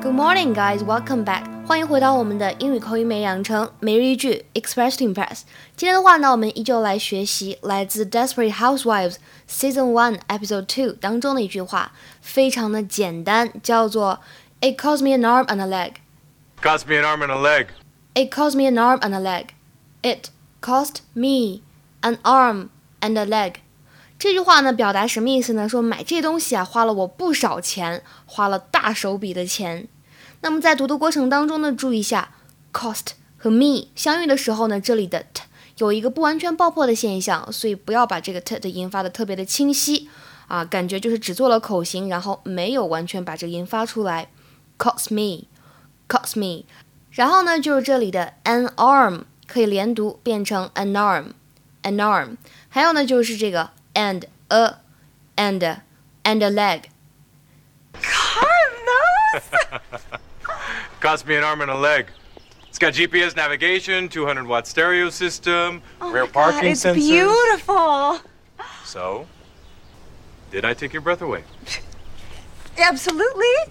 Good morning, guys. Welcome back. 欢迎回到我们的英语口语美养成每日一句 Express to Impress。今天的话呢，我们依旧来学习来自《Desperate Housewives》Season One Episode Two 当中的一句话，非常的简单，叫做 "It cost me an arm and a leg." Cost me an arm and a leg. It cost me an arm and a leg. It cost me an arm and a leg. 这句话呢，表达什么意思呢？说买这东西啊，花了我不少钱，花了大手笔的钱。 那么在读的过程当中呢，注意一下，cost 和 me 相遇的时候呢，这里的 t 有一个不完全爆破的现象，所以不要把这个 t 的音发的特别的清晰啊，感觉就是只做了口型，然后没有完全把这个音发出来。cost me，cost me，然后呢，就是这里的 an arm 可以连读变成 an arm，an arm，还有呢，就是这个。and a and and a leg. Carlos Carlos! Cost me an arm and a leg. It's got GPS navigation, 200 watt stereo system, oh rear parking God, it's sensors. beautiful. So, did I take your breath away? Absolutely.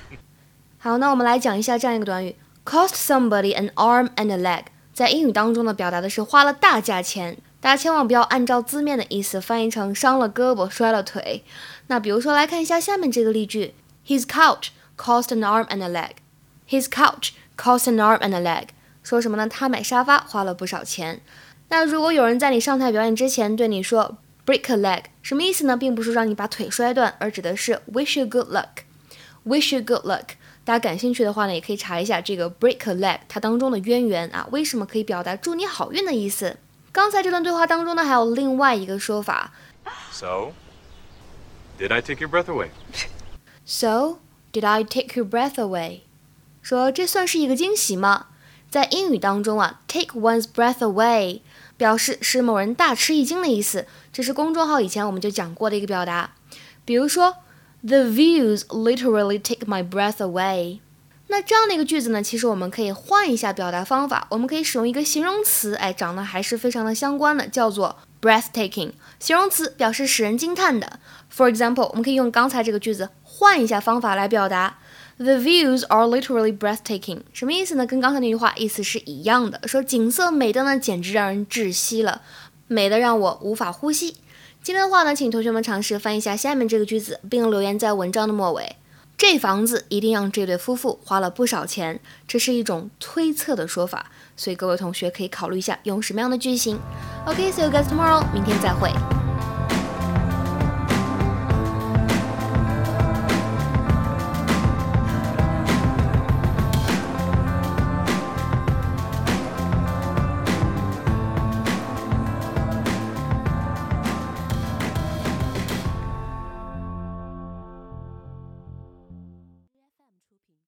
好，那我们来讲一下这样一个短语：cost somebody an arm and a leg。在英语当中呢，表达的是花了大价钱。大家千万不要按照字面的意思翻译成伤了胳膊、摔了腿。那比如说，来看一下下面这个例句：His couch cost an arm and a leg. His couch cost an arm and a leg. 说什么呢？他买沙发花了不少钱。那如果有人在你上台表演之前对你说 break a leg，什么意思呢？并不是让你把腿摔断，而指的是 wish you good luck。wish you good luck。大家感兴趣的话呢，也可以查一下这个 break a leg 它当中的渊源啊，为什么可以表达祝你好运的意思？刚才这段对话当中呢，还有另外一个说法。So, did I take your breath away? So, did I take your breath away? 说这算是一个惊喜吗？在英语当中啊，take one's breath away 表示使某人大吃一惊的意思。这是公众号以前我们就讲过的一个表达。比如说，The views literally take my breath away。那这样的一个句子呢，其实我们可以换一下表达方法，我们可以使用一个形容词，哎，长得还是非常的相关的，叫做 breathtaking。形容词表示使人惊叹的。For example，我们可以用刚才这个句子换一下方法来表达：The views are literally breathtaking。什么意思呢？跟刚才那句话意思是一样的，说景色美的呢，简直让人窒息了，美的让我无法呼吸。今天的话呢，请同学们尝试翻译一下下面这个句子，并留言在文章的末尾。这房子一定让这对夫妇花了不少钱，这是一种推测的说法，所以各位同学可以考虑一下用什么样的句型。OK，see you guys tomorrow，明天再会。